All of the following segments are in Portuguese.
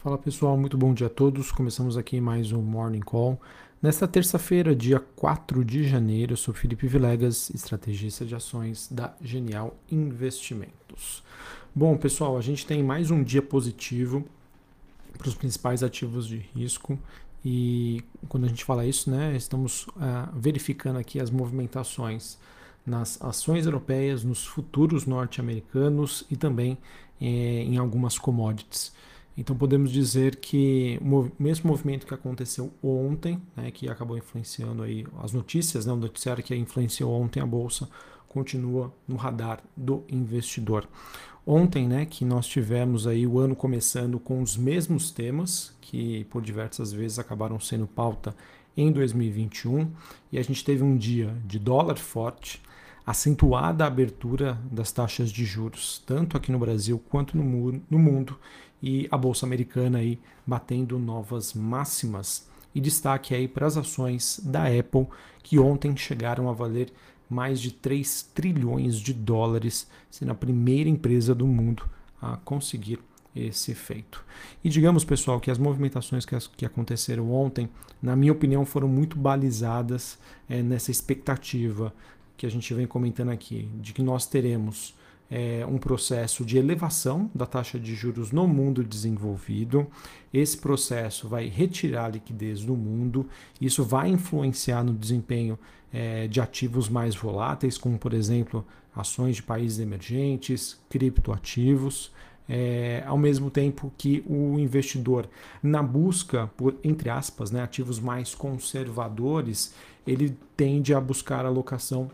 Fala pessoal, muito bom dia a todos. Começamos aqui mais um Morning Call. Nesta terça-feira, dia 4 de janeiro, eu sou Felipe Vilegas, estrategista de ações da Genial Investimentos. Bom, pessoal, a gente tem mais um dia positivo para os principais ativos de risco. E quando a gente fala isso, né, estamos uh, verificando aqui as movimentações nas ações europeias, nos futuros norte-americanos e também eh, em algumas commodities. Então podemos dizer que o mesmo movimento que aconteceu ontem, né, que acabou influenciando aí as notícias, né, o noticiário que influenciou ontem a bolsa, continua no radar do investidor. Ontem, né, que nós tivemos aí o ano começando com os mesmos temas que por diversas vezes acabaram sendo pauta em 2021, e a gente teve um dia de dólar forte, acentuada a abertura das taxas de juros, tanto aqui no Brasil quanto no, no mundo, e a bolsa americana aí batendo novas máximas. E destaque aí para as ações da Apple, que ontem chegaram a valer mais de 3 trilhões de dólares, sendo a primeira empresa do mundo a conseguir esse efeito. E digamos, pessoal, que as movimentações que, as, que aconteceram ontem, na minha opinião, foram muito balizadas é, nessa expectativa que a gente vem comentando aqui, de que nós teremos é, um processo de elevação da taxa de juros no mundo desenvolvido. Esse processo vai retirar liquidez do mundo, isso vai influenciar no desempenho é, de ativos mais voláteis, como por exemplo ações de países emergentes, criptoativos. É, ao mesmo tempo que o investidor, na busca por, entre aspas, né, ativos mais conservadores, ele tende a buscar alocação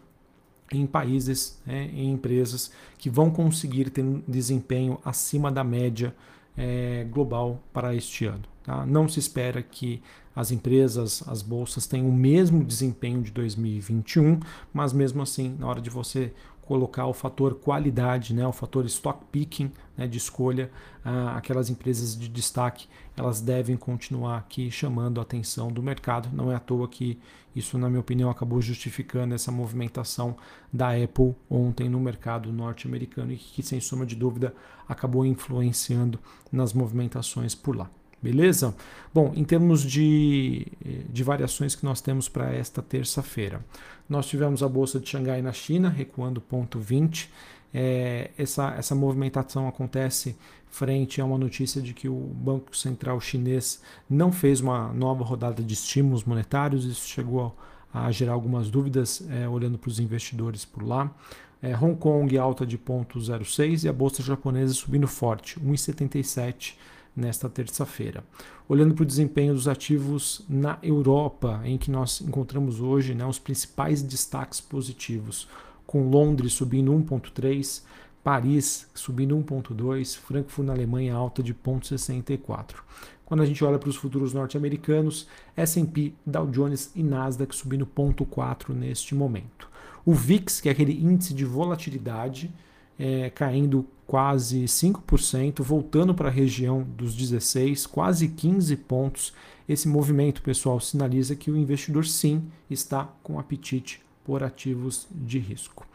em países, né, em empresas que vão conseguir ter um desempenho acima da média é, global para este ano. Tá? Não se espera que as empresas, as bolsas tenham o mesmo desempenho de 2021, mas mesmo assim, na hora de você colocar o fator qualidade, né, o fator stock picking né, de escolha, ah, aquelas empresas de destaque, elas devem continuar aqui chamando a atenção do mercado. Não é à toa que isso, na minha opinião, acabou justificando essa movimentação da Apple ontem no mercado norte-americano e que, sem sombra de dúvida, acabou influenciando nas movimentações por lá. Beleza? Bom, em termos de, de variações que nós temos para esta terça-feira, nós tivemos a Bolsa de Xangai na China recuando 0,20. É, essa, essa movimentação acontece frente a uma notícia de que o Banco Central Chinês não fez uma nova rodada de estímulos monetários. Isso chegou a, gerar algumas dúvidas é, olhando para os investidores por lá. É, Hong Kong alta de 0,06 e a bolsa japonesa subindo forte, 1,77 nesta terça-feira. Olhando para o desempenho dos ativos na Europa, em que nós encontramos hoje né, os principais destaques positivos, com Londres subindo 1,3, Paris subindo 1,2, Frankfurt na Alemanha alta de 0,64. Quando a gente olha para os futuros norte-americanos, S&P, Dow Jones e Nasdaq subindo 0,4 neste momento. O VIX, que é aquele índice de volatilidade, é, caindo quase 5%, voltando para a região dos 16, quase 15 pontos. Esse movimento, pessoal, sinaliza que o investidor sim está com apetite por ativos de risco.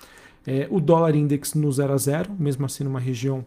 É, o dólar index no 0 a 0, mesmo assim numa região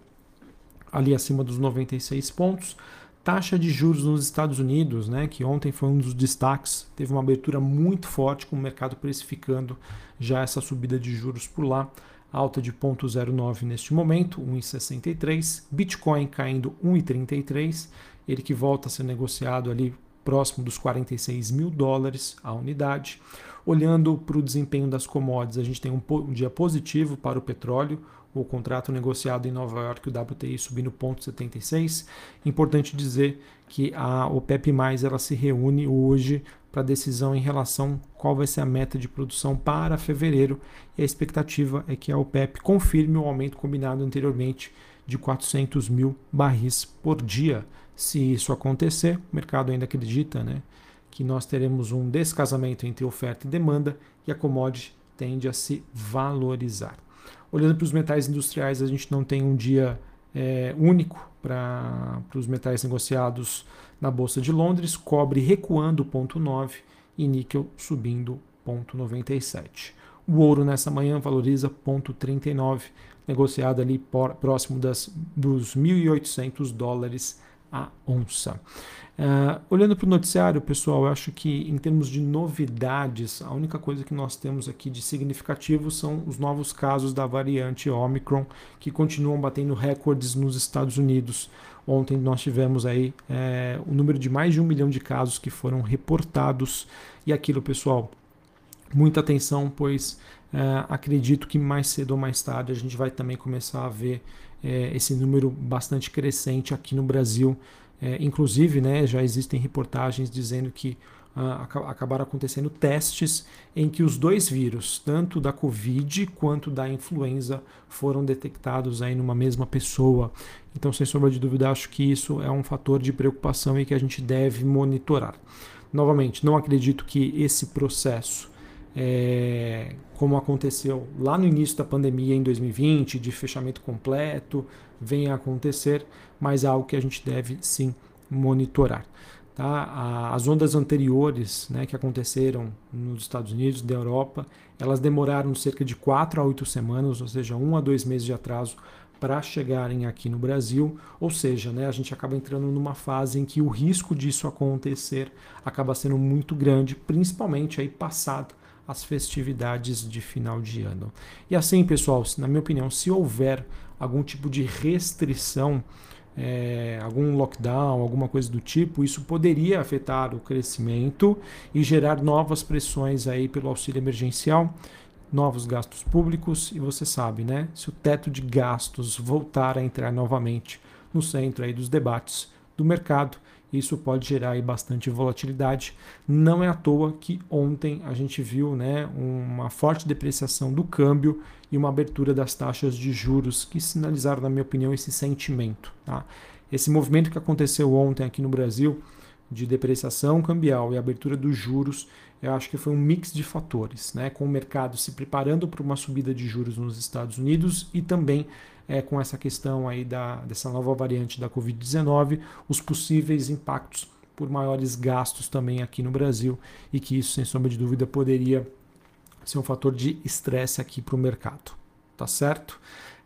ali acima dos 96 pontos. Taxa de juros nos Estados Unidos, né, que ontem foi um dos destaques, teve uma abertura muito forte com o mercado precificando já essa subida de juros por lá alta de 0,09 neste momento, 1,63. Bitcoin caindo 1,33, ele que volta a ser negociado ali próximo dos 46 mil dólares a unidade. Olhando para o desempenho das commodities, a gente tem um, dia positivo para o petróleo, o contrato negociado em Nova York, o WTI subindo 0,76. Importante dizer que a OPEP+, ela se reúne hoje para decisão em relação qual vai ser a meta de produção para fevereiro e a expectativa é que a OPEP confirme o aumento combinado anteriormente de 400 mil barris por dia. Se isso acontecer, o mercado ainda acredita né, que nós teremos um descasamento entre oferta e demanda e a commodity tende a se valorizar. Olhando para os metais industriais, a gente não tem um dia é, único para os metais negociados na Bolsa de Londres, cobre recuando 0,9 e níquel subindo 0,97. O ouro nessa manhã valoriza 0,39, negociado ali por, próximo das, dos 1.800 dólares a onça. Uh, olhando para o noticiário, pessoal, eu acho que em termos de novidades, a única coisa que nós temos aqui de significativo são os novos casos da variante Omicron, que continuam batendo recordes nos Estados Unidos. Ontem nós tivemos aí é, o número de mais de um milhão de casos que foram reportados. E aquilo, pessoal, muita atenção, pois é, acredito que mais cedo ou mais tarde a gente vai também começar a ver é, esse número bastante crescente aqui no Brasil é, inclusive, né, já existem reportagens dizendo que ah, acabaram acontecendo testes em que os dois vírus, tanto da Covid quanto da influenza, foram detectados aí numa mesma pessoa. Então, sem sombra de dúvida, acho que isso é um fator de preocupação e que a gente deve monitorar. Novamente, não acredito que esse processo é, como aconteceu lá no início da pandemia em 2020, de fechamento completo, venha a acontecer, mas é algo que a gente deve sim monitorar. Tá? As ondas anteriores né, que aconteceram nos Estados Unidos, da Europa, elas demoraram cerca de 4 a 8 semanas, ou seja, um a dois meses de atraso para chegarem aqui no Brasil, ou seja, né, a gente acaba entrando numa fase em que o risco disso acontecer acaba sendo muito grande, principalmente aí passado as festividades de final de ano. E assim, pessoal, na minha opinião, se houver algum tipo de restrição, é, algum lockdown, alguma coisa do tipo, isso poderia afetar o crescimento e gerar novas pressões aí pelo auxílio emergencial, novos gastos públicos e você sabe, né? Se o teto de gastos voltar a entrar novamente no centro aí dos debates do mercado, isso pode gerar bastante volatilidade. Não é à toa que ontem a gente viu né, uma forte depreciação do câmbio e uma abertura das taxas de juros que sinalizaram, na minha opinião, esse sentimento. Tá? Esse movimento que aconteceu ontem aqui no Brasil de depreciação cambial e abertura dos juros, eu acho que foi um mix de fatores, né? com o mercado se preparando para uma subida de juros nos Estados Unidos e também é, com essa questão aí da, dessa nova variante da Covid-19, os possíveis impactos por maiores gastos também aqui no Brasil e que isso, sem sombra de dúvida, poderia ser um fator de estresse aqui para o mercado. Tá certo?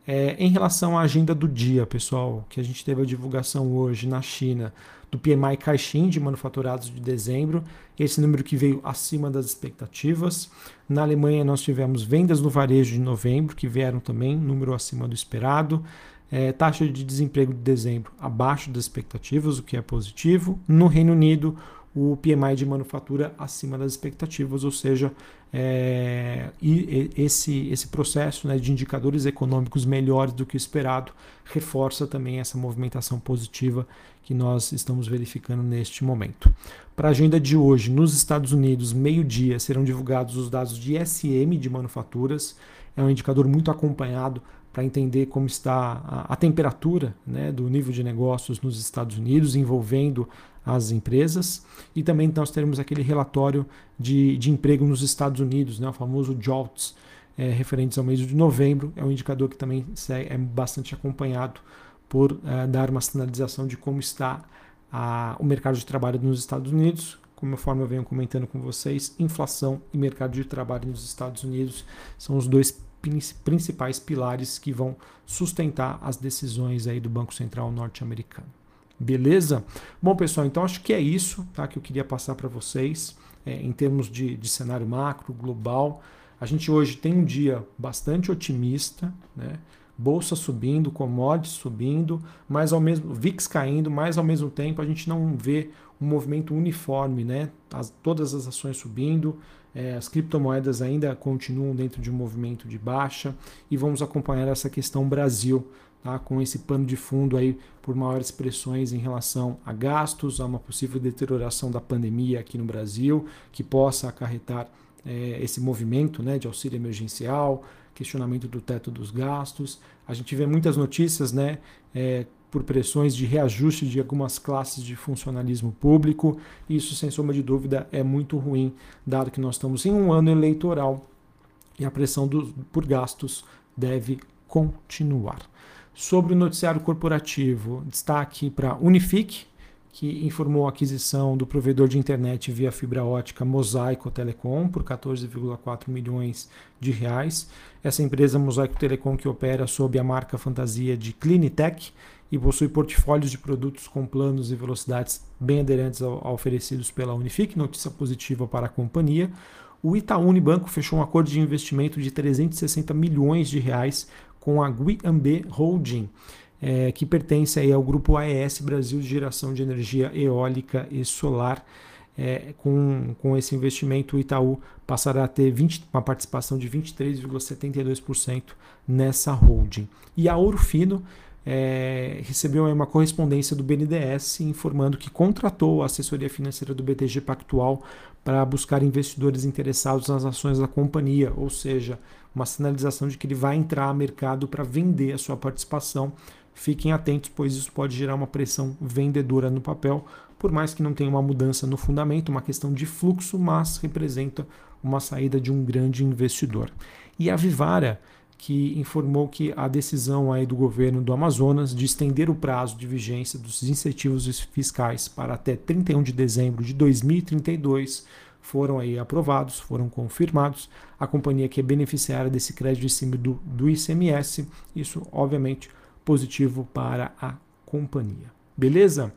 É, em relação à agenda do dia, pessoal, que a gente teve a divulgação hoje na China do PMI Caixin de manufaturados de dezembro, esse número que veio acima das expectativas. Na Alemanha nós tivemos vendas no varejo de novembro, que vieram também, número acima do esperado. É, taxa de desemprego de dezembro abaixo das expectativas, o que é positivo. No Reino Unido, o PMI de manufatura acima das expectativas, ou seja, é, e, esse, esse processo né, de indicadores econômicos melhores do que o esperado reforça também essa movimentação positiva que nós estamos verificando neste momento. Para a agenda de hoje, nos Estados Unidos, meio-dia, serão divulgados os dados de SM de manufaturas. É um indicador muito acompanhado para entender como está a, a temperatura né, do nível de negócios nos Estados Unidos, envolvendo as empresas. E também nós teremos aquele relatório de, de emprego nos Estados Unidos, né, o famoso JOLTS, é, referentes ao mês de novembro. É um indicador que também é bastante acompanhado por é, dar uma sinalização de como está a, o mercado de trabalho nos Estados Unidos. Conforme eu venho comentando com vocês, inflação e mercado de trabalho nos Estados Unidos são os dois principais pilares que vão sustentar as decisões aí do Banco Central norte-americano. Beleza? Bom, pessoal, então acho que é isso tá, que eu queria passar para vocês é, em termos de, de cenário macro, global. A gente hoje tem um dia bastante otimista, né? Bolsa subindo, commodities subindo, mas ao mesmo VIX caindo, mas ao mesmo tempo a gente não vê um movimento uniforme, né? As, todas as ações subindo, é, as criptomoedas ainda continuam dentro de um movimento de baixa e vamos acompanhar essa questão Brasil, tá? com esse pano de fundo aí por maiores pressões em relação a gastos, a uma possível deterioração da pandemia aqui no Brasil, que possa acarretar é, esse movimento né, de auxílio emergencial, questionamento do teto dos gastos. A gente vê muitas notícias né, é, por pressões de reajuste de algumas classes de funcionalismo público. Isso, sem sombra de dúvida, é muito ruim, dado que nós estamos em um ano eleitoral e a pressão do, por gastos deve continuar. Sobre o noticiário corporativo, destaque para Unifique, que informou a aquisição do provedor de internet via fibra ótica Mosaico Telecom por 14,4 milhões de reais. Essa empresa Mosaico Telecom que opera sob a marca fantasia de Clinitech e possui portfólios de produtos com planos e velocidades bem aderentes ao, oferecidos pela Unifique, notícia positiva para a companhia. O Itaú Unibanco fechou um acordo de investimento de 360 milhões de reais com a Guiambê Holding, é, que pertence aí ao grupo AES Brasil de Geração de Energia Eólica e Solar. É, com, com esse investimento, o Itaú passará a ter 20, uma participação de 23,72% nessa holding. E a Ouro Fino é, recebeu uma correspondência do BNDES informando que contratou a assessoria financeira do BTG Pactual para buscar investidores interessados nas ações da companhia, ou seja, uma sinalização de que ele vai entrar no mercado para vender a sua participação. Fiquem atentos, pois isso pode gerar uma pressão vendedora no papel, por mais que não tenha uma mudança no fundamento, uma questão de fluxo, mas representa uma saída de um grande investidor. E a Vivara que informou que a decisão aí do governo do Amazonas de estender o prazo de vigência dos incentivos fiscais para até 31 de dezembro de 2032 foram aí aprovados, foram confirmados. A companhia que é beneficiária desse crédito em cima do, do ICMS, isso obviamente positivo para a companhia. Beleza?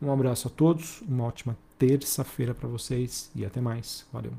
Um abraço a todos, uma ótima terça-feira para vocês e até mais. Valeu.